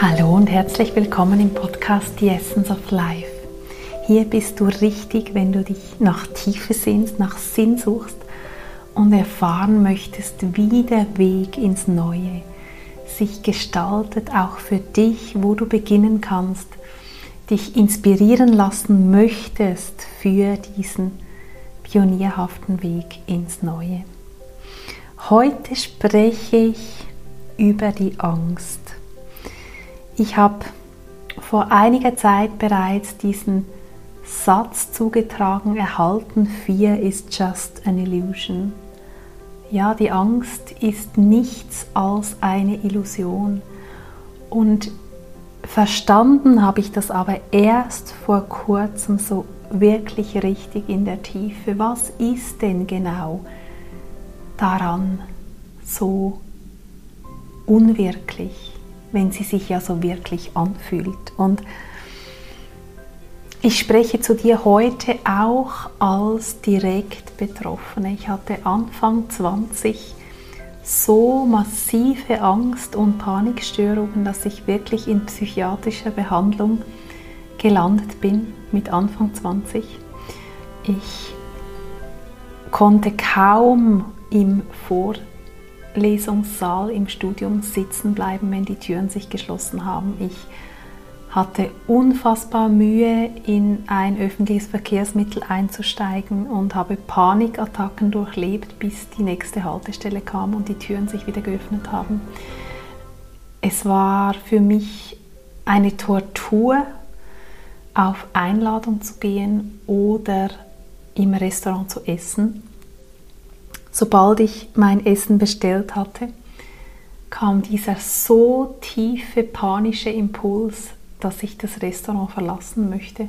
Hallo und herzlich willkommen im Podcast The Essence of Life. Hier bist du richtig, wenn du dich nach Tiefe sehnst, nach Sinn suchst und erfahren möchtest, wie der Weg ins Neue sich gestaltet, auch für dich, wo du beginnen kannst, dich inspirieren lassen möchtest für diesen pionierhaften Weg ins Neue. Heute spreche ich über die Angst. Ich habe vor einiger Zeit bereits diesen Satz zugetragen erhalten, Fear is just an illusion. Ja, die Angst ist nichts als eine Illusion. Und verstanden habe ich das aber erst vor kurzem so wirklich richtig in der Tiefe. Was ist denn genau daran so unwirklich? Wenn sie sich ja so wirklich anfühlt. Und ich spreche zu dir heute auch als direkt Betroffene. Ich hatte Anfang 20 so massive Angst- und Panikstörungen, dass ich wirklich in psychiatrischer Behandlung gelandet bin mit Anfang 20. Ich konnte kaum im Vor Lesungssaal im Studium sitzen bleiben, wenn die Türen sich geschlossen haben. Ich hatte unfassbar Mühe, in ein öffentliches Verkehrsmittel einzusteigen und habe Panikattacken durchlebt, bis die nächste Haltestelle kam und die Türen sich wieder geöffnet haben. Es war für mich eine Tortur, auf Einladung zu gehen oder im Restaurant zu essen sobald ich mein Essen bestellt hatte, kam dieser so tiefe panische Impuls, dass ich das Restaurant verlassen möchte.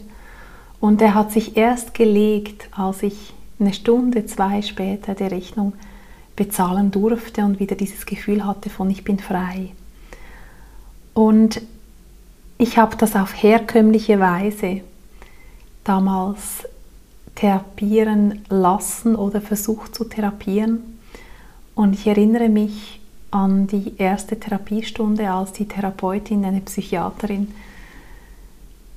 Und er hat sich erst gelegt, als ich eine Stunde, zwei später die Rechnung bezahlen durfte und wieder dieses Gefühl hatte von ich bin frei. Und ich habe das auf herkömmliche Weise damals therapieren lassen oder versucht zu therapieren. Und ich erinnere mich an die erste Therapiestunde, als die Therapeutin, eine Psychiaterin,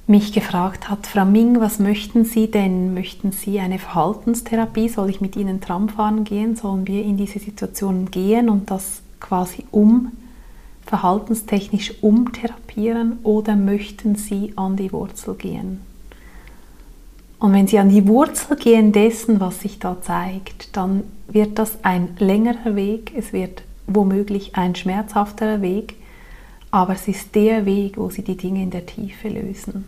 mich gefragt hat, Frau Ming, was möchten Sie denn? Möchten Sie eine Verhaltenstherapie? Soll ich mit Ihnen Tram fahren gehen? Sollen wir in diese Situation gehen und das quasi um, verhaltenstechnisch umtherapieren? Oder möchten Sie an die Wurzel gehen? Und wenn Sie an die Wurzel gehen dessen, was sich da zeigt, dann wird das ein längerer Weg, es wird womöglich ein schmerzhafterer Weg, aber es ist der Weg, wo Sie die Dinge in der Tiefe lösen.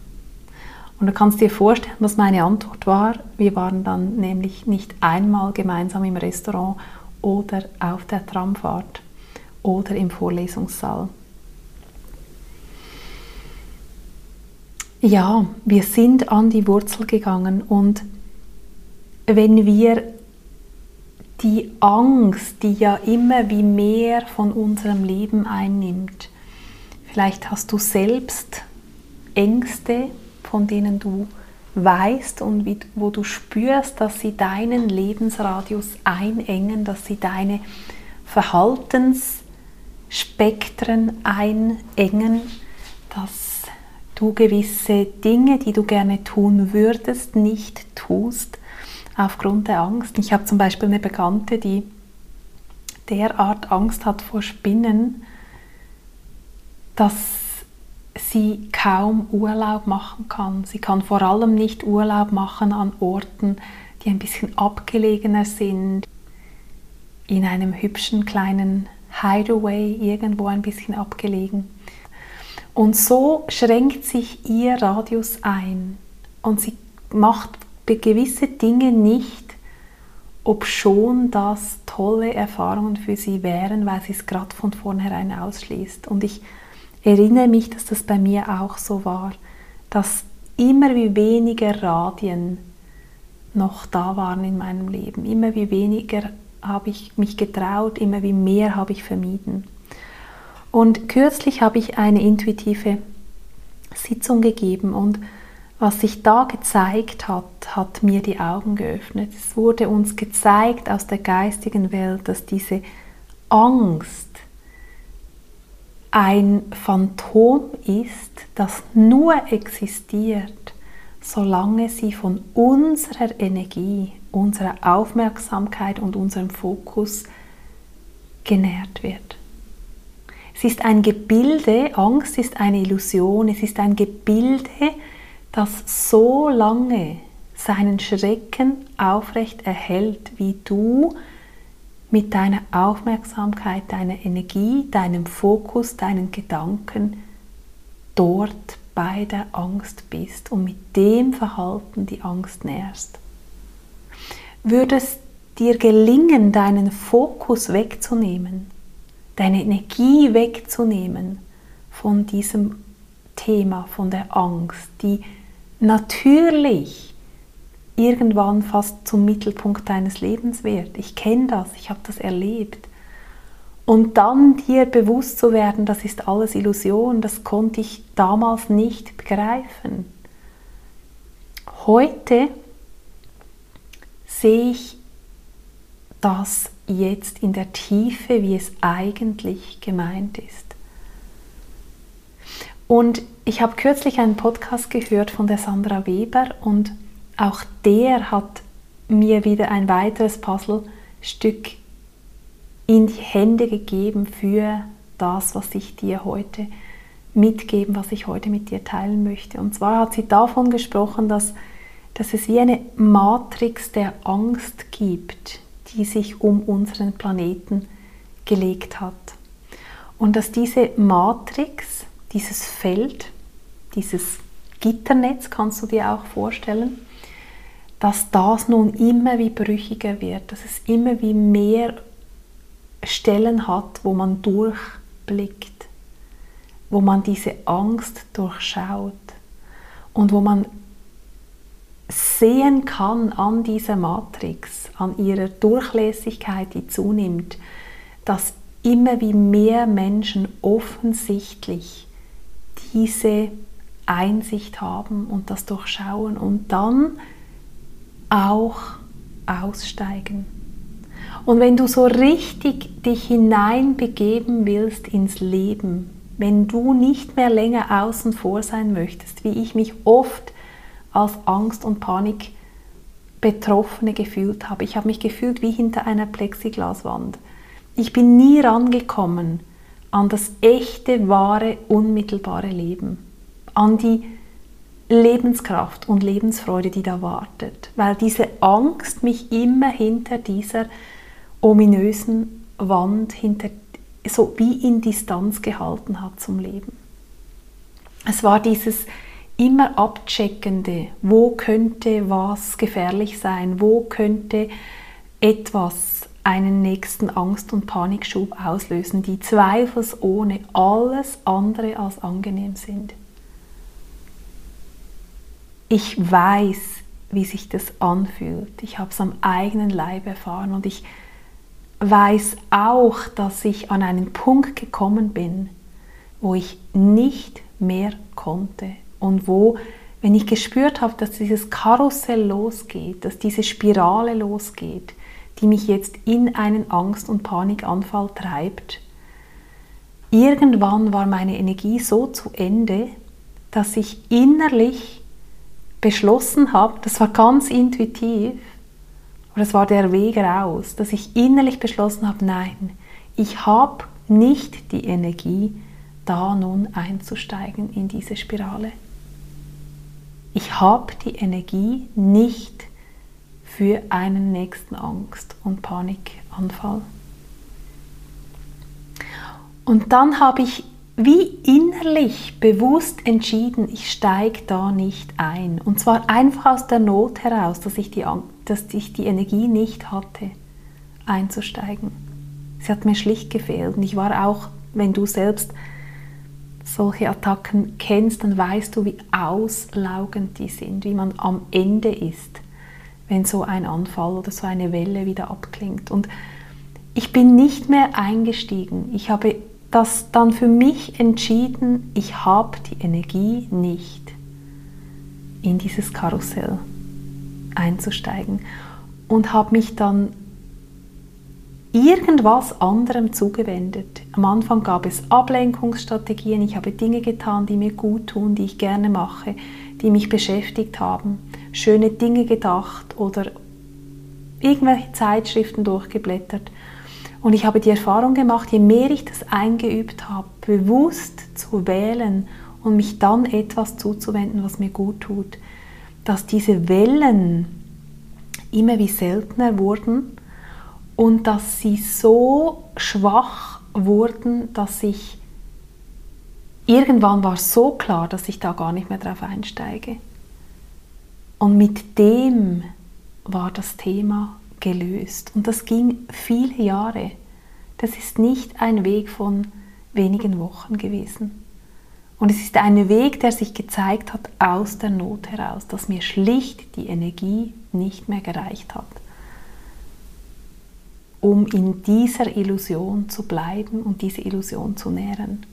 Und du kannst dir vorstellen, was meine Antwort war. Wir waren dann nämlich nicht einmal gemeinsam im Restaurant oder auf der Tramfahrt oder im Vorlesungssaal. Ja, wir sind an die Wurzel gegangen und wenn wir die Angst, die ja immer wie mehr von unserem Leben einnimmt, vielleicht hast du selbst Ängste, von denen du weißt und wo du spürst, dass sie deinen Lebensradius einengen, dass sie deine Verhaltensspektren einengen, dass du gewisse Dinge, die du gerne tun würdest, nicht tust aufgrund der Angst. Ich habe zum Beispiel eine Bekannte, die derart Angst hat vor Spinnen, dass sie kaum Urlaub machen kann. Sie kann vor allem nicht Urlaub machen an Orten, die ein bisschen abgelegener sind, in einem hübschen kleinen Hideaway irgendwo ein bisschen abgelegen. Und so schränkt sich ihr Radius ein und sie macht gewisse Dinge nicht, ob schon das tolle Erfahrungen für sie wären, weil sie es gerade von vornherein ausschließt. Und ich erinnere mich, dass das bei mir auch so war, dass immer wie weniger Radien noch da waren in meinem Leben. Immer wie weniger habe ich mich getraut, immer wie mehr habe ich vermieden. Und kürzlich habe ich eine intuitive Sitzung gegeben und was sich da gezeigt hat, hat mir die Augen geöffnet. Es wurde uns gezeigt aus der geistigen Welt, dass diese Angst ein Phantom ist, das nur existiert, solange sie von unserer Energie, unserer Aufmerksamkeit und unserem Fokus genährt wird. Es ist ein Gebilde, Angst ist eine Illusion, es ist ein Gebilde, das so lange seinen Schrecken aufrecht erhält, wie du mit deiner Aufmerksamkeit, deiner Energie, deinem Fokus, deinen Gedanken dort bei der Angst bist und mit dem Verhalten die Angst nährst. Würde es dir gelingen, deinen Fokus wegzunehmen, deine Energie wegzunehmen von diesem Thema, von der Angst, die natürlich irgendwann fast zum Mittelpunkt deines Lebens wird. Ich kenne das, ich habe das erlebt. Und dann dir bewusst zu werden, das ist alles Illusion, das konnte ich damals nicht begreifen. Heute sehe ich das jetzt in der Tiefe, wie es eigentlich gemeint ist. Und ich habe kürzlich einen Podcast gehört von der Sandra Weber und auch der hat mir wieder ein weiteres Puzzlestück in die Hände gegeben für das, was ich dir heute mitgeben, was ich heute mit dir teilen möchte. Und zwar hat sie davon gesprochen, dass, dass es wie eine Matrix der Angst gibt, die sich um unseren Planeten gelegt hat. Und dass diese Matrix, dieses Feld, dieses Gitternetz, kannst du dir auch vorstellen, dass das nun immer wie brüchiger wird, dass es immer wie mehr Stellen hat, wo man durchblickt, wo man diese Angst durchschaut und wo man sehen kann an dieser Matrix, an ihrer Durchlässigkeit, die zunimmt, dass immer wie mehr Menschen offensichtlich diese Einsicht haben und das durchschauen und dann auch aussteigen. Und wenn du so richtig dich hineinbegeben willst ins Leben, wenn du nicht mehr länger außen vor sein möchtest, wie ich mich oft als Angst und Panik Betroffene gefühlt habe. Ich habe mich gefühlt wie hinter einer Plexiglaswand. Ich bin nie rangekommen an das echte, wahre, unmittelbare Leben, an die Lebenskraft und Lebensfreude, die da wartet, weil diese Angst mich immer hinter dieser ominösen Wand, hinter, so wie in Distanz gehalten hat zum Leben. Es war dieses immer abcheckende, wo könnte was gefährlich sein, wo könnte etwas einen nächsten Angst- und Panikschub auslösen, die zweifelsohne alles andere als angenehm sind. Ich weiß, wie sich das anfühlt. Ich habe es am eigenen Leib erfahren und ich weiß auch, dass ich an einen Punkt gekommen bin, wo ich nicht mehr konnte und wo, wenn ich gespürt habe, dass dieses Karussell losgeht, dass diese Spirale losgeht, die mich jetzt in einen Angst- und Panikanfall treibt, irgendwann war meine Energie so zu Ende, dass ich innerlich beschlossen habe, das war ganz intuitiv, aber das war der Weg raus, dass ich innerlich beschlossen habe, nein, ich habe nicht die Energie, da nun einzusteigen in diese Spirale. Ich habe die Energie nicht für einen nächsten Angst- und Panikanfall. Und dann habe ich wie innerlich bewusst entschieden, ich steige da nicht ein. Und zwar einfach aus der Not heraus, dass ich die, dass ich die Energie nicht hatte, einzusteigen. Sie hat mir schlicht gefehlt. Und ich war auch, wenn du selbst solche Attacken kennst, dann weißt du, wie auslaugend die sind, wie man am Ende ist, wenn so ein Anfall oder so eine Welle wieder abklingt. Und ich bin nicht mehr eingestiegen. Ich habe das dann für mich entschieden, ich habe die Energie nicht, in dieses Karussell einzusteigen und habe mich dann irgendwas anderem zugewendet. Am Anfang gab es Ablenkungsstrategien. Ich habe Dinge getan, die mir gut tun, die ich gerne mache, die mich beschäftigt haben. Schöne Dinge gedacht oder irgendwelche Zeitschriften durchgeblättert. Und ich habe die Erfahrung gemacht, je mehr ich das eingeübt habe, bewusst zu wählen und mich dann etwas zuzuwenden, was mir gut tut, dass diese Wellen immer wie seltener wurden und dass sie so schwach wurden, dass ich irgendwann war so klar, dass ich da gar nicht mehr drauf einsteige. Und mit dem war das Thema gelöst. Und das ging viele Jahre. Das ist nicht ein Weg von wenigen Wochen gewesen. Und es ist ein Weg, der sich gezeigt hat aus der Not heraus, dass mir schlicht die Energie nicht mehr gereicht hat um in dieser Illusion zu bleiben und diese Illusion zu nähren.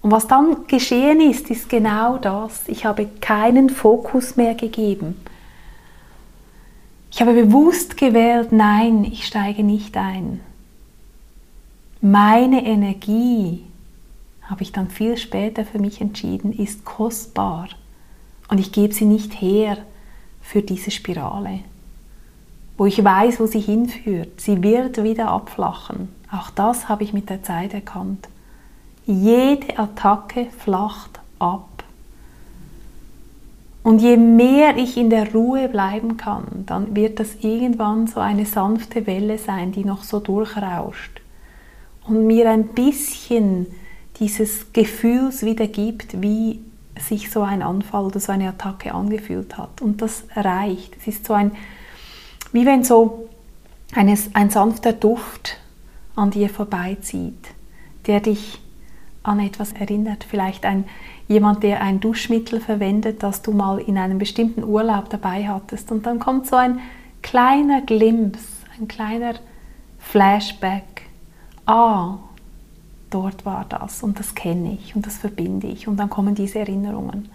Und was dann geschehen ist, ist genau das. Ich habe keinen Fokus mehr gegeben. Ich habe bewusst gewählt, nein, ich steige nicht ein. Meine Energie, habe ich dann viel später für mich entschieden, ist kostbar. Und ich gebe sie nicht her für diese Spirale wo ich weiß, wo sie hinführt. Sie wird wieder abflachen. Auch das habe ich mit der Zeit erkannt. Jede Attacke flacht ab. Und je mehr ich in der Ruhe bleiben kann, dann wird das irgendwann so eine sanfte Welle sein, die noch so durchrauscht und mir ein bisschen dieses Gefühls wieder gibt, wie sich so ein Anfall oder so eine Attacke angefühlt hat. Und das reicht. Es ist so ein wie wenn so eines, ein sanfter Duft an dir vorbeizieht, der dich an etwas erinnert. Vielleicht ein, jemand, der ein Duschmittel verwendet, das du mal in einem bestimmten Urlaub dabei hattest. Und dann kommt so ein kleiner Glimpse, ein kleiner Flashback. Ah, dort war das und das kenne ich und das verbinde ich. Und dann kommen diese Erinnerungen.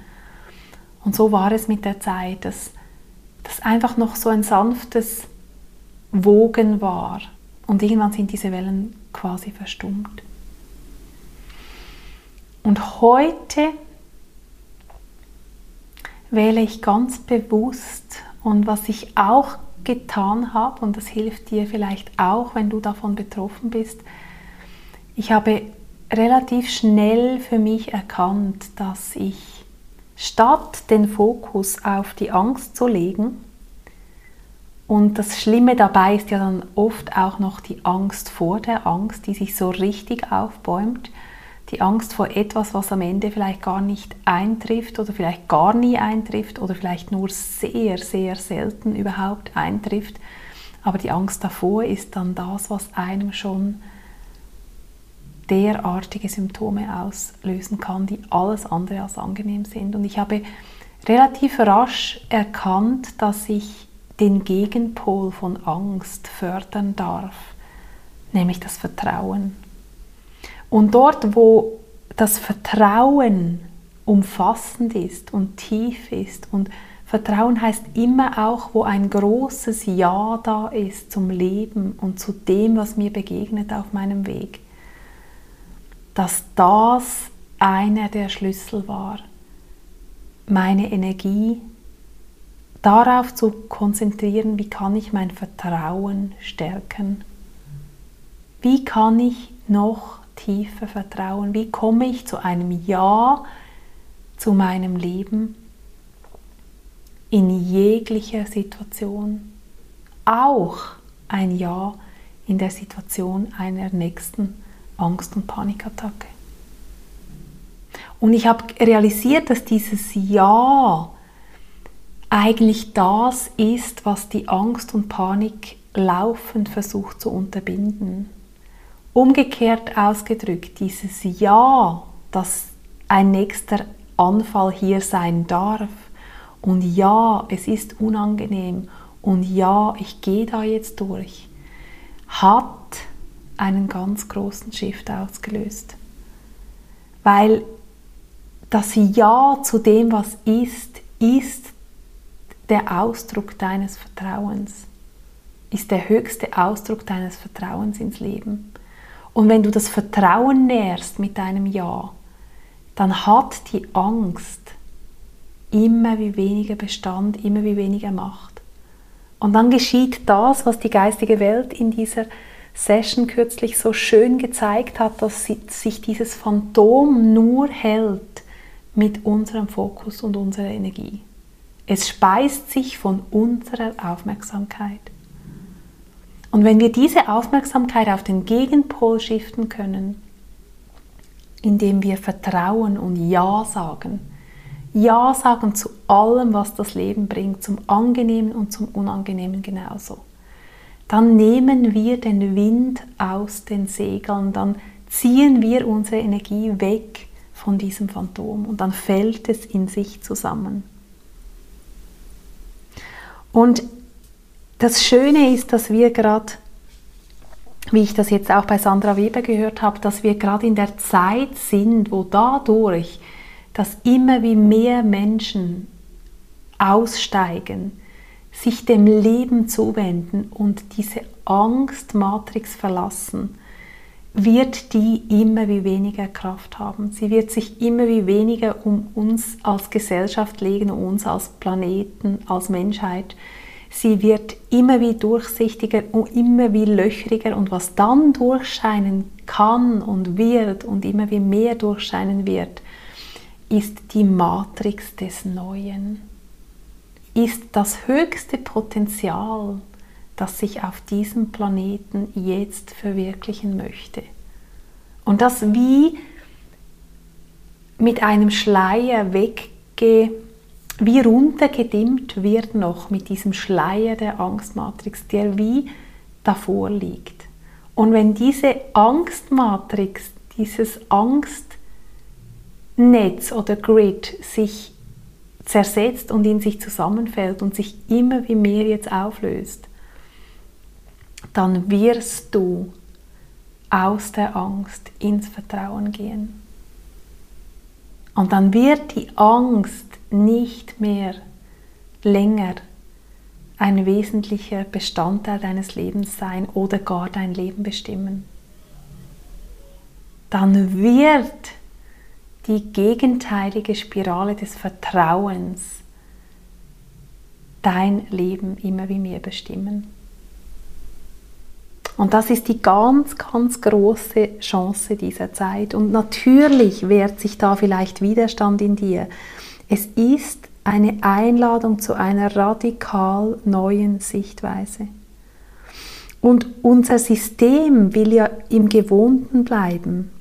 Und so war es mit der Zeit, dass das einfach noch so ein sanftes Wogen war. Und irgendwann sind diese Wellen quasi verstummt. Und heute wähle ich ganz bewusst und was ich auch getan habe, und das hilft dir vielleicht auch, wenn du davon betroffen bist, ich habe relativ schnell für mich erkannt, dass ich statt den Fokus auf die Angst zu legen, und das Schlimme dabei ist ja dann oft auch noch die Angst vor der Angst, die sich so richtig aufbäumt. Die Angst vor etwas, was am Ende vielleicht gar nicht eintrifft oder vielleicht gar nie eintrifft oder vielleicht nur sehr, sehr selten überhaupt eintrifft. Aber die Angst davor ist dann das, was einem schon derartige Symptome auslösen kann, die alles andere als angenehm sind. Und ich habe relativ rasch erkannt, dass ich den Gegenpol von Angst fördern darf, nämlich das Vertrauen. Und dort, wo das Vertrauen umfassend ist und tief ist und Vertrauen heißt immer auch, wo ein großes Ja da ist zum Leben und zu dem, was mir begegnet auf meinem Weg dass das einer der Schlüssel war, meine Energie darauf zu konzentrieren, wie kann ich mein Vertrauen stärken, wie kann ich noch tiefer vertrauen, wie komme ich zu einem Ja zu meinem Leben in jeglicher Situation, auch ein Ja in der Situation einer nächsten Angst- und Panikattacke. Und ich habe realisiert, dass dieses Ja eigentlich das ist, was die Angst und Panik laufend versucht zu unterbinden. Umgekehrt ausgedrückt, dieses Ja, dass ein nächster Anfall hier sein darf und ja, es ist unangenehm und ja, ich gehe da jetzt durch, hat einen ganz großen Shift ausgelöst. Weil das Ja zu dem, was ist, ist der Ausdruck deines Vertrauens, ist der höchste Ausdruck deines Vertrauens ins Leben. Und wenn du das Vertrauen nährst mit deinem Ja, dann hat die Angst immer wie weniger Bestand, immer wie weniger Macht. Und dann geschieht das, was die geistige Welt in dieser Session kürzlich so schön gezeigt hat, dass sich dieses Phantom nur hält mit unserem Fokus und unserer Energie. Es speist sich von unserer Aufmerksamkeit. Und wenn wir diese Aufmerksamkeit auf den Gegenpol shiften können, indem wir vertrauen und Ja sagen, Ja sagen zu allem, was das Leben bringt, zum Angenehmen und zum Unangenehmen genauso, dann nehmen wir den Wind aus den Segeln, dann ziehen wir unsere Energie weg von diesem Phantom und dann fällt es in sich zusammen. Und das Schöne ist, dass wir gerade, wie ich das jetzt auch bei Sandra Weber gehört habe, dass wir gerade in der Zeit sind, wo dadurch, dass immer wie mehr Menschen aussteigen, sich dem Leben zuwenden und diese Angstmatrix verlassen, wird die immer wie weniger Kraft haben. Sie wird sich immer wie weniger um uns als Gesellschaft legen, um uns als Planeten, als Menschheit. Sie wird immer wie durchsichtiger und immer wie löchriger und was dann durchscheinen kann und wird und immer wie mehr durchscheinen wird, ist die Matrix des Neuen, ist das höchste Potenzial, das sich auf diesem Planeten jetzt verwirklichen möchte. Und das wie mit einem Schleier wegge, wie runtergedimmt wird noch mit diesem Schleier der Angstmatrix, der wie davor liegt. Und wenn diese Angstmatrix, dieses Angstnetz oder Grid sich zersetzt und in sich zusammenfällt und sich immer wie mehr jetzt auflöst, dann wirst du aus der Angst ins Vertrauen gehen. Und dann wird die Angst nicht mehr länger ein wesentlicher Bestandteil deines Lebens sein oder gar dein Leben bestimmen. Dann wird die gegenteilige Spirale des Vertrauens dein Leben immer wie mehr bestimmen. Und das ist die ganz, ganz große Chance dieser Zeit. Und natürlich wehrt sich da vielleicht Widerstand in dir. Es ist eine Einladung zu einer radikal neuen Sichtweise. Und unser System will ja im Gewohnten bleiben.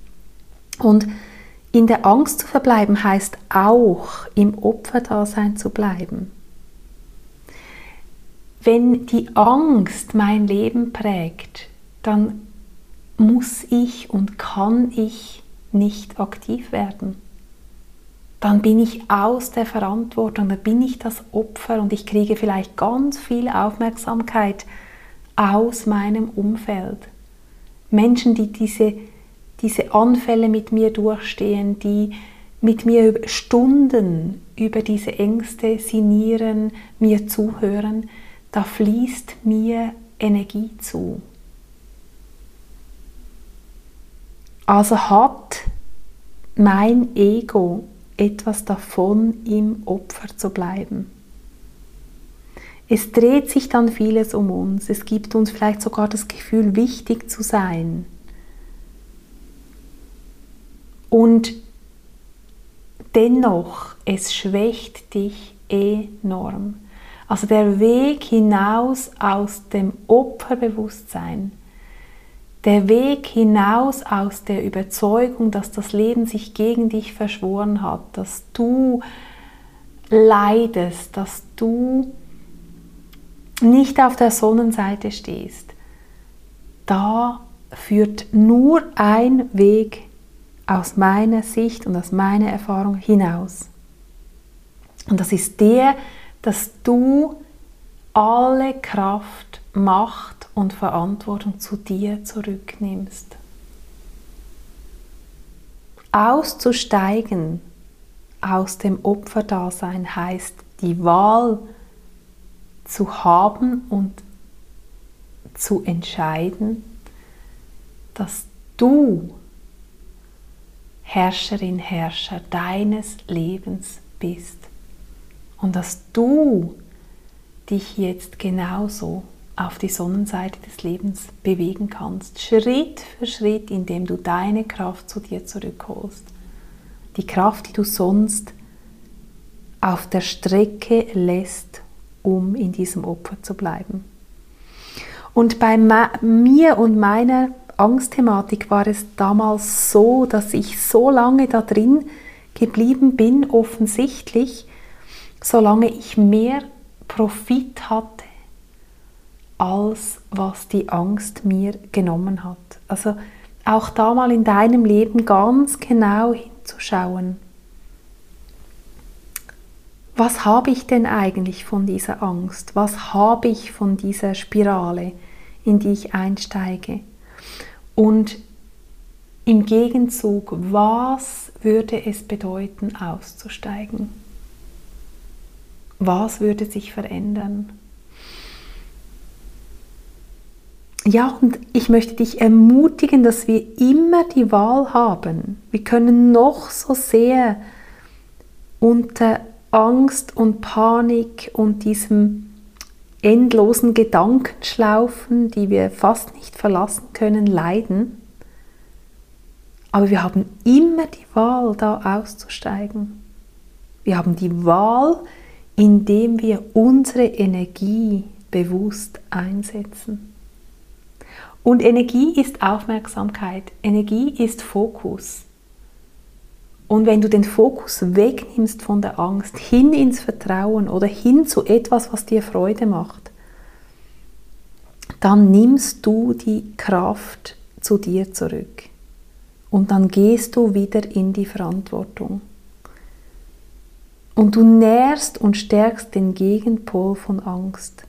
Und in der Angst zu verbleiben heißt auch im Opferdasein zu bleiben. Wenn die Angst mein Leben prägt, dann muss ich und kann ich nicht aktiv werden. Dann bin ich aus der Verantwortung, dann bin ich das Opfer und ich kriege vielleicht ganz viel Aufmerksamkeit aus meinem Umfeld. Menschen, die diese, diese Anfälle mit mir durchstehen, die mit mir Stunden über diese Ängste sinieren, mir zuhören, da fließt mir Energie zu. Also hat mein Ego etwas davon, im Opfer zu bleiben. Es dreht sich dann vieles um uns. Es gibt uns vielleicht sogar das Gefühl, wichtig zu sein. Und dennoch, es schwächt dich enorm. Also der Weg hinaus aus dem Opferbewusstsein, der Weg hinaus aus der Überzeugung, dass das Leben sich gegen dich verschworen hat, dass du leidest, dass du nicht auf der Sonnenseite stehst, da führt nur ein Weg aus meiner Sicht und aus meiner Erfahrung hinaus. Und das ist der, dass du alle Kraft, Macht und Verantwortung zu dir zurücknimmst. Auszusteigen aus dem Opferdasein heißt die Wahl zu haben und zu entscheiden, dass du Herrscherin, Herrscher deines Lebens bist und dass du dich jetzt genauso auf die Sonnenseite des Lebens bewegen kannst, Schritt für Schritt, indem du deine Kraft zu dir zurückholst. Die Kraft, die du sonst auf der Strecke lässt, um in diesem Opfer zu bleiben. Und bei mir und meiner Angstthematik war es damals so, dass ich so lange da drin geblieben bin, offensichtlich, solange ich mehr Profit hatte, als was die Angst mir genommen hat. Also auch da mal in deinem Leben ganz genau hinzuschauen. Was habe ich denn eigentlich von dieser Angst? Was habe ich von dieser Spirale, in die ich einsteige? Und im Gegenzug, was würde es bedeuten, auszusteigen? Was würde sich verändern? Ja, und ich möchte dich ermutigen, dass wir immer die Wahl haben. Wir können noch so sehr unter Angst und Panik und diesem endlosen Gedankenschlaufen, die wir fast nicht verlassen können, leiden. Aber wir haben immer die Wahl, da auszusteigen. Wir haben die Wahl, indem wir unsere Energie bewusst einsetzen. Und Energie ist Aufmerksamkeit, Energie ist Fokus. Und wenn du den Fokus wegnimmst von der Angst hin ins Vertrauen oder hin zu etwas, was dir Freude macht, dann nimmst du die Kraft zu dir zurück. Und dann gehst du wieder in die Verantwortung. Und du nährst und stärkst den Gegenpol von Angst.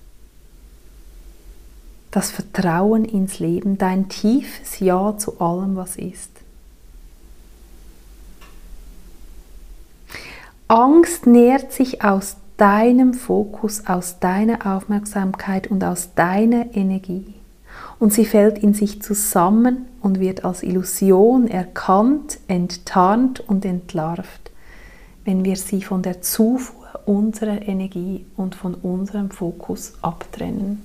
Das Vertrauen ins Leben, dein tiefes Ja zu allem, was ist. Angst nährt sich aus deinem Fokus, aus deiner Aufmerksamkeit und aus deiner Energie. Und sie fällt in sich zusammen und wird als Illusion erkannt, enttarnt und entlarvt wenn wir sie von der Zufuhr unserer Energie und von unserem Fokus abtrennen.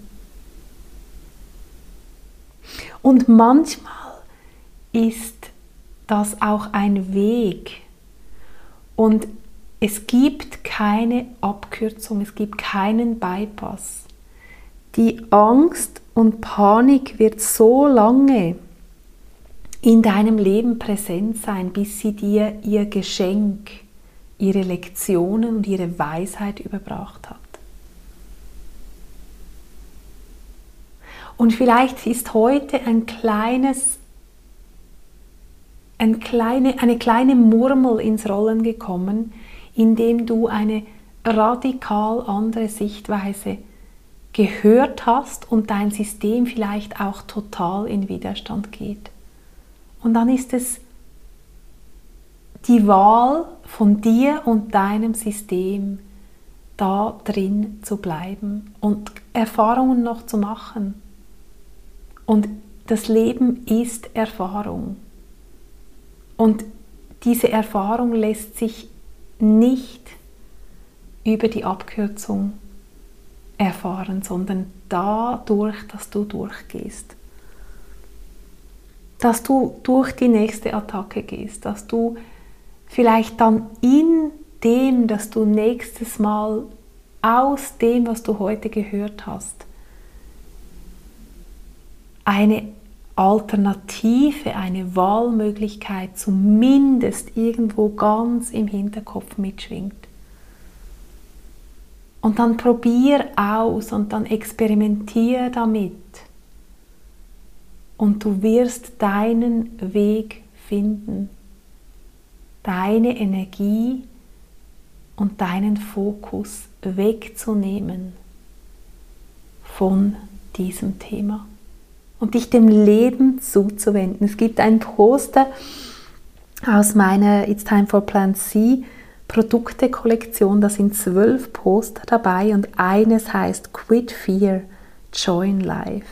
Und manchmal ist das auch ein Weg und es gibt keine Abkürzung, es gibt keinen Bypass. Die Angst und Panik wird so lange in deinem Leben präsent sein, bis sie dir ihr Geschenk ihre Lektionen und ihre Weisheit überbracht hat. Und vielleicht ist heute ein kleines, ein kleine, eine kleine Murmel ins Rollen gekommen, indem du eine radikal andere Sichtweise gehört hast und dein System vielleicht auch total in Widerstand geht. Und dann ist es die Wahl von dir und deinem System da drin zu bleiben und Erfahrungen noch zu machen. Und das Leben ist Erfahrung. Und diese Erfahrung lässt sich nicht über die Abkürzung erfahren, sondern dadurch, dass du durchgehst. Dass du durch die nächste Attacke gehst, dass du vielleicht dann in dem, dass du nächstes Mal aus dem, was du heute gehört hast, eine Alternative, eine Wahlmöglichkeit zumindest irgendwo ganz im Hinterkopf mitschwingt. Und dann probier aus und dann experimentier damit. Und du wirst deinen Weg finden deine Energie und deinen Fokus wegzunehmen von diesem Thema und dich dem Leben zuzuwenden. Es gibt ein Poster aus meiner It's Time for Plan C Produkte-Kollektion. Da sind zwölf Poster dabei und eines heißt Quit Fear, Join Life.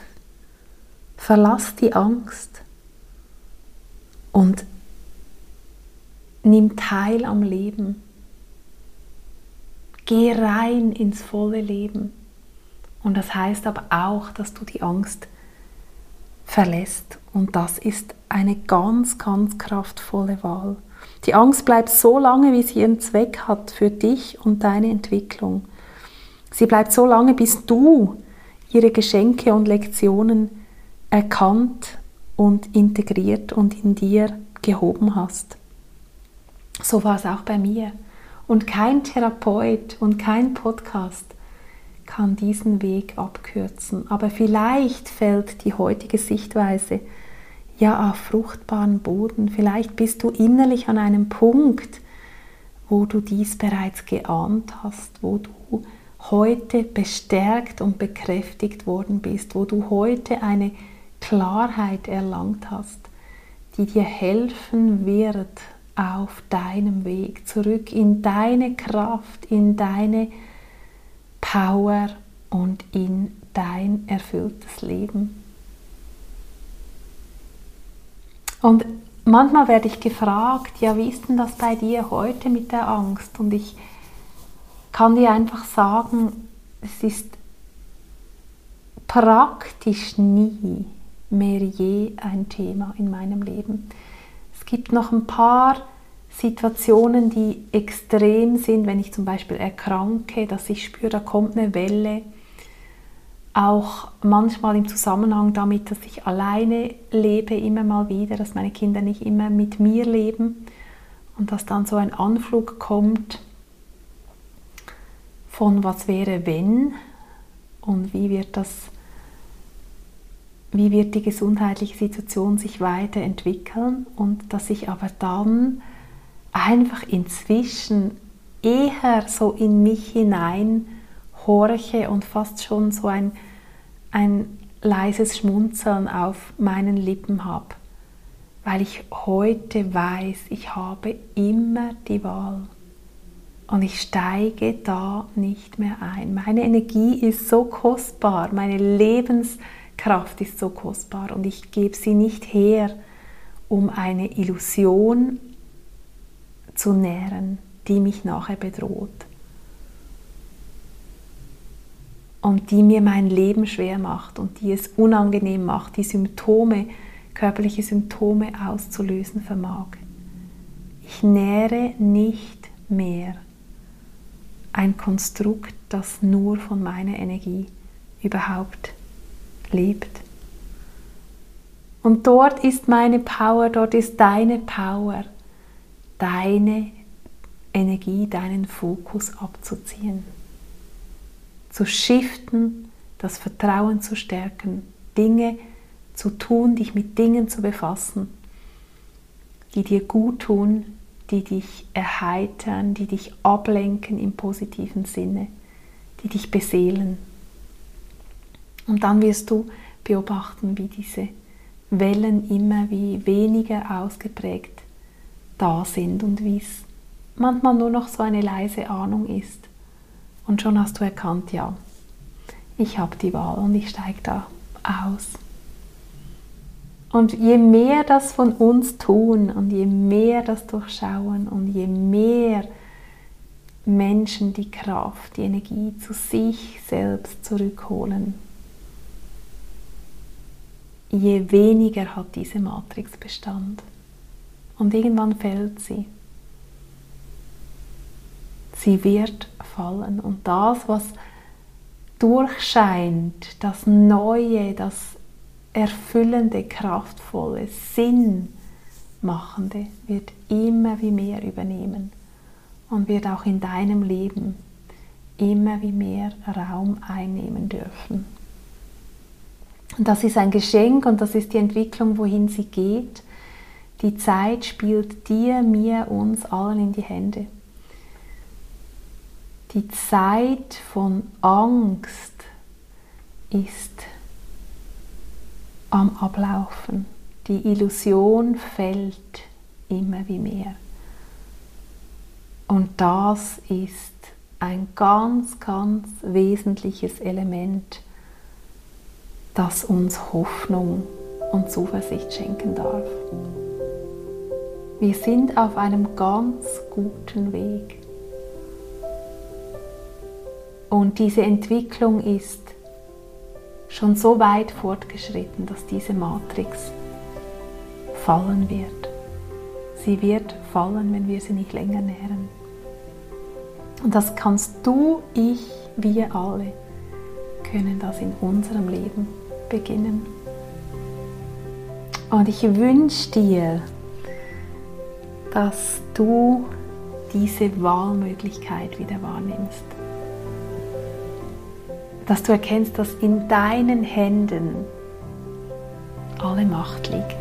Verlass die Angst und nimm teil am Leben. Geh rein ins volle Leben. Und das heißt aber auch, dass du die Angst verlässt. Und das ist eine ganz, ganz kraftvolle Wahl. Die Angst bleibt so lange, wie sie ihren Zweck hat für dich und deine Entwicklung. Sie bleibt so lange, bis du ihre Geschenke und Lektionen erkannt und integriert und in dir gehoben hast. So war es auch bei mir. Und kein Therapeut und kein Podcast kann diesen Weg abkürzen. Aber vielleicht fällt die heutige Sichtweise ja auf fruchtbaren Boden. Vielleicht bist du innerlich an einem Punkt, wo du dies bereits geahnt hast, wo du heute bestärkt und bekräftigt worden bist, wo du heute eine Klarheit erlangt hast, die dir helfen wird auf deinem Weg zurück in deine Kraft, in deine Power und in dein erfülltes Leben. Und manchmal werde ich gefragt, ja, wie ist denn das bei dir heute mit der Angst? Und ich kann dir einfach sagen, es ist praktisch nie mehr je ein Thema in meinem Leben. Es gibt noch ein paar Situationen, die extrem sind, wenn ich zum Beispiel erkranke, dass ich spüre, da kommt eine Welle. Auch manchmal im Zusammenhang damit, dass ich alleine lebe, immer mal wieder, dass meine Kinder nicht immer mit mir leben und dass dann so ein Anflug kommt von was wäre wenn und wie wird das wie wird die gesundheitliche Situation sich weiterentwickeln und dass ich aber dann einfach inzwischen eher so in mich hinein horche und fast schon so ein, ein leises Schmunzeln auf meinen Lippen habe, weil ich heute weiß, ich habe immer die Wahl. Und ich steige da nicht mehr ein. Meine Energie ist so kostbar, meine Lebenskraft ist so kostbar. Und ich gebe sie nicht her, um eine Illusion zu nähren, die mich nachher bedroht und die mir mein Leben schwer macht und die es unangenehm macht, die Symptome, körperliche Symptome auszulösen vermag. Ich nähre nicht mehr ein Konstrukt, das nur von meiner Energie überhaupt lebt. Und dort ist meine Power, dort ist deine Power deine Energie, deinen Fokus abzuziehen, zu shiften, das Vertrauen zu stärken, Dinge zu tun, dich mit Dingen zu befassen, die dir gut tun, die dich erheitern, die dich ablenken im positiven Sinne, die dich beseelen. Und dann wirst du beobachten, wie diese Wellen immer wie weniger ausgeprägt da sind und wie es manchmal nur noch so eine leise Ahnung ist. Und schon hast du erkannt, ja, ich habe die Wahl und ich steige da aus. Und je mehr das von uns tun und je mehr das durchschauen und je mehr Menschen die Kraft, die Energie zu sich selbst zurückholen, je weniger hat diese Matrix Bestand. Und irgendwann fällt sie. Sie wird fallen. Und das, was durchscheint, das Neue, das erfüllende, kraftvolle, Sinnmachende, wird immer wie mehr übernehmen und wird auch in deinem Leben immer wie mehr Raum einnehmen dürfen. Und das ist ein Geschenk und das ist die Entwicklung, wohin sie geht. Die Zeit spielt dir, mir, uns allen in die Hände. Die Zeit von Angst ist am Ablaufen. Die Illusion fällt immer wie mehr. Und das ist ein ganz, ganz wesentliches Element, das uns Hoffnung und Zuversicht schenken darf. Wir sind auf einem ganz guten Weg. Und diese Entwicklung ist schon so weit fortgeschritten, dass diese Matrix fallen wird. Sie wird fallen, wenn wir sie nicht länger nähren. Und das kannst du, ich, wir alle können das in unserem Leben beginnen. Und ich wünsche dir, dass du diese Wahlmöglichkeit wieder wahrnimmst. Dass du erkennst, dass in deinen Händen alle Macht liegt.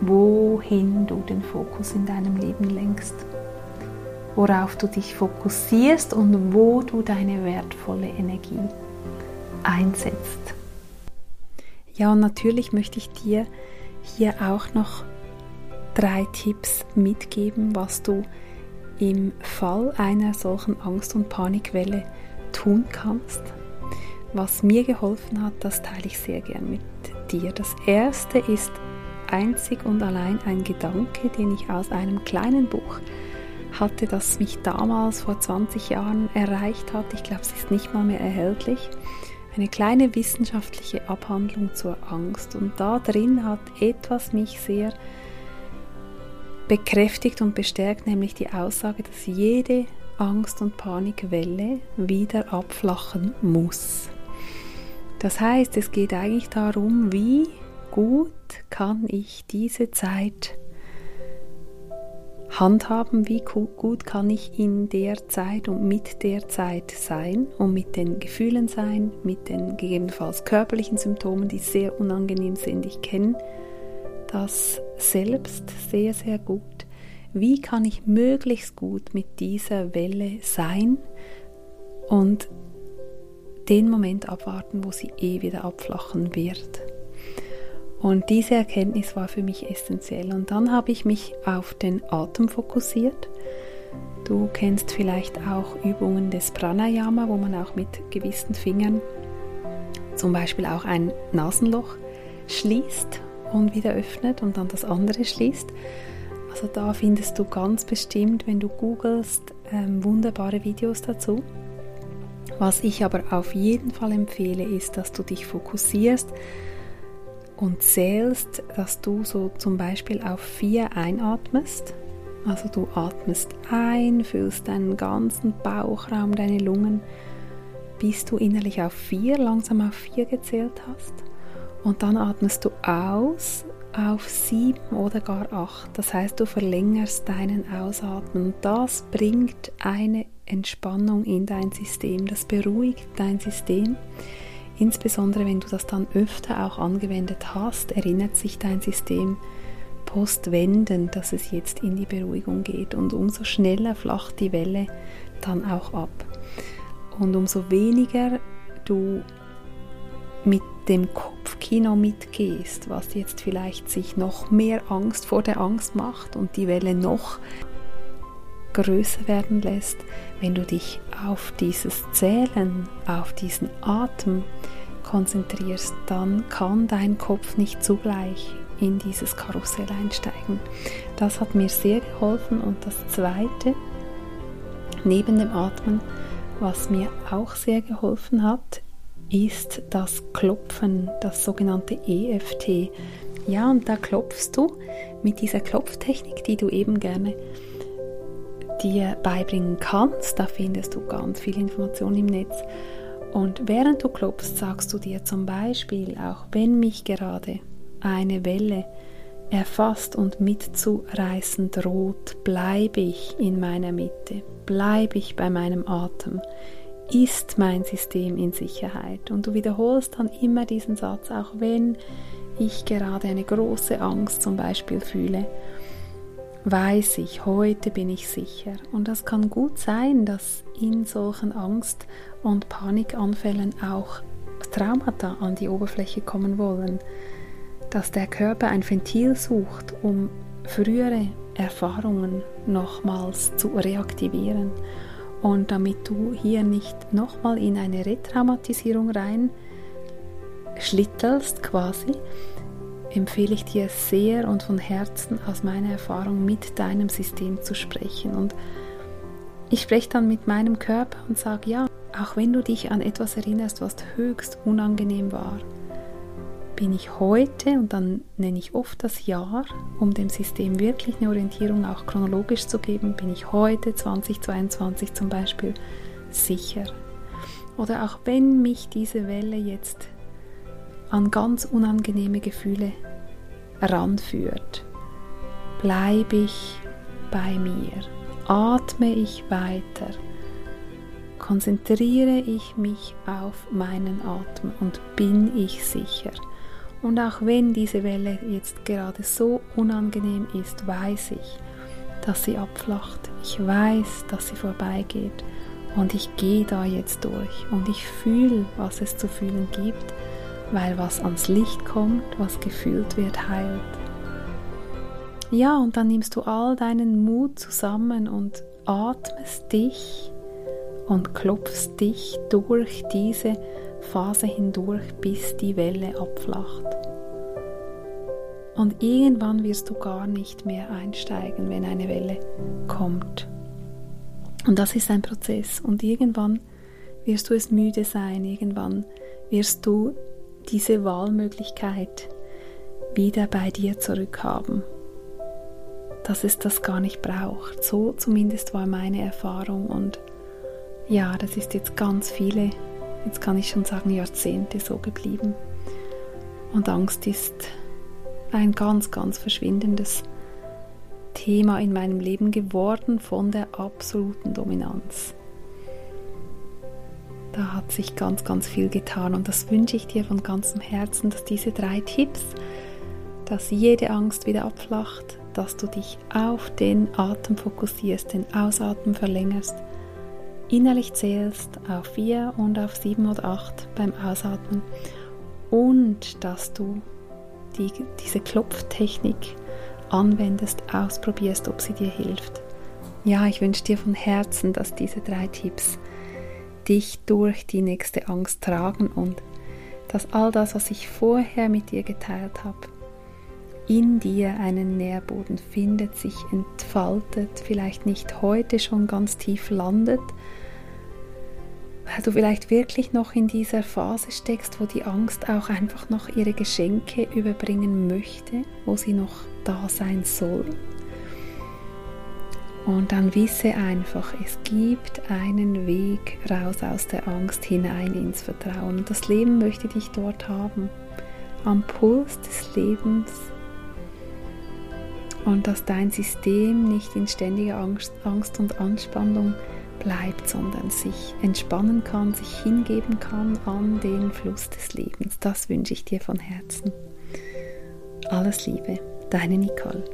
Wohin du den Fokus in deinem Leben lenkst. Worauf du dich fokussierst und wo du deine wertvolle Energie einsetzt. Ja, und natürlich möchte ich dir hier auch noch drei Tipps mitgeben, was du im Fall einer solchen Angst- und Panikwelle tun kannst. Was mir geholfen hat, das teile ich sehr gern mit dir. Das erste ist einzig und allein ein Gedanke, den ich aus einem kleinen Buch hatte, das mich damals vor 20 Jahren erreicht hat. Ich glaube, es ist nicht mal mehr erhältlich. Eine kleine wissenschaftliche Abhandlung zur Angst. Und da drin hat etwas mich sehr bekräftigt und bestärkt, nämlich die Aussage, dass jede Angst- und Panikwelle wieder abflachen muss. Das heißt, es geht eigentlich darum, wie gut kann ich diese Zeit handhaben, wie gut kann ich in der Zeit und mit der Zeit sein und mit den Gefühlen sein, mit den gegebenenfalls körperlichen Symptomen, die sehr unangenehm sind. Ich kenne das selbst sehr, sehr gut. Wie kann ich möglichst gut mit dieser Welle sein und den Moment abwarten, wo sie eh wieder abflachen wird. Und diese Erkenntnis war für mich essentiell. Und dann habe ich mich auf den Atem fokussiert. Du kennst vielleicht auch Übungen des Pranayama, wo man auch mit gewissen Fingern zum Beispiel auch ein Nasenloch schließt und wieder öffnet und dann das andere schließt. Also da findest du ganz bestimmt, wenn du googelst, ähm, wunderbare Videos dazu. Was ich aber auf jeden Fall empfehle, ist, dass du dich fokussierst und zählst, dass du so zum Beispiel auf vier einatmest. Also du atmest ein, füllst deinen ganzen Bauchraum, deine Lungen, bis du innerlich auf vier, langsam auf vier gezählt hast. Und dann atmest du aus auf sieben oder gar acht. Das heißt, du verlängerst deinen Ausatmen das bringt eine Entspannung in dein System. Das beruhigt dein System. Insbesondere wenn du das dann öfter auch angewendet hast, erinnert sich dein System postwendend, dass es jetzt in die Beruhigung geht und umso schneller flacht die Welle dann auch ab. Und umso weniger du mit dem Kopfkino mitgehst, was jetzt vielleicht sich noch mehr Angst vor der Angst macht und die Welle noch größer werden lässt, wenn du dich auf dieses Zählen, auf diesen Atem konzentrierst, dann kann dein Kopf nicht zugleich in dieses Karussell einsteigen. Das hat mir sehr geholfen und das Zweite, neben dem Atmen, was mir auch sehr geholfen hat, ist das Klopfen, das sogenannte EFT. Ja, und da klopfst du mit dieser Klopftechnik, die du eben gerne dir beibringen kannst. Da findest du ganz viel Information im Netz. Und während du klopfst, sagst du dir zum Beispiel, auch wenn mich gerade eine Welle erfasst und mitzureißen droht, bleibe ich in meiner Mitte, bleibe ich bei meinem Atem, ist mein System in Sicherheit. Und du wiederholst dann immer diesen Satz, auch wenn ich gerade eine große Angst zum Beispiel fühle weiß ich, heute bin ich sicher. Und das kann gut sein, dass in solchen Angst- und Panikanfällen auch Traumata an die Oberfläche kommen wollen, dass der Körper ein Ventil sucht, um frühere Erfahrungen nochmals zu reaktivieren. Und damit du hier nicht nochmal in eine Retraumatisierung rein schlittelst quasi, empfehle ich dir sehr und von Herzen aus meiner Erfahrung mit deinem System zu sprechen. Und ich spreche dann mit meinem Körper und sage, ja, auch wenn du dich an etwas erinnerst, was höchst unangenehm war, bin ich heute, und dann nenne ich oft das Jahr, um dem System wirklich eine Orientierung auch chronologisch zu geben, bin ich heute 2022 zum Beispiel sicher. Oder auch wenn mich diese Welle jetzt an ganz unangenehme Gefühle ranführt, bleibe ich bei mir, atme ich weiter, konzentriere ich mich auf meinen Atem und bin ich sicher. Und auch wenn diese Welle jetzt gerade so unangenehm ist, weiß ich, dass sie abflacht. Ich weiß, dass sie vorbeigeht. Und ich gehe da jetzt durch und ich fühle, was es zu fühlen gibt, weil was ans Licht kommt, was gefühlt wird, heilt. Ja, und dann nimmst du all deinen Mut zusammen und atmest dich und klopfst dich durch diese Phase hindurch, bis die Welle abflacht. Und irgendwann wirst du gar nicht mehr einsteigen, wenn eine Welle kommt. Und das ist ein Prozess. Und irgendwann wirst du es müde sein, irgendwann wirst du diese Wahlmöglichkeit wieder bei dir zurückhaben. Dass es das gar nicht braucht. So zumindest war meine Erfahrung. Und ja, das ist jetzt ganz viele, jetzt kann ich schon sagen, Jahrzehnte so geblieben. Und Angst ist ein ganz, ganz verschwindendes Thema in meinem Leben geworden von der absoluten Dominanz. Da hat sich ganz, ganz viel getan und das wünsche ich dir von ganzem Herzen, dass diese drei Tipps, dass jede Angst wieder abflacht, dass du dich auf den Atem fokussierst, den Ausatmen verlängerst, innerlich zählst auf vier und auf sieben oder acht beim Ausatmen und dass du die, diese Klopftechnik anwendest, ausprobierst, ob sie dir hilft. Ja, ich wünsche dir von Herzen, dass diese drei Tipps dich durch die nächste Angst tragen und dass all das, was ich vorher mit dir geteilt habe, in dir einen Nährboden findet, sich entfaltet, vielleicht nicht heute schon ganz tief landet, weil du vielleicht wirklich noch in dieser Phase steckst, wo die Angst auch einfach noch ihre Geschenke überbringen möchte, wo sie noch da sein soll. Und dann wisse einfach, es gibt einen Weg raus aus der Angst hinein ins Vertrauen. Und das Leben möchte dich dort haben, am Puls des Lebens. Und dass dein System nicht in ständiger Angst, Angst und Anspannung bleibt, sondern sich entspannen kann, sich hingeben kann an den Fluss des Lebens. Das wünsche ich dir von Herzen. Alles Liebe, deine Nicole.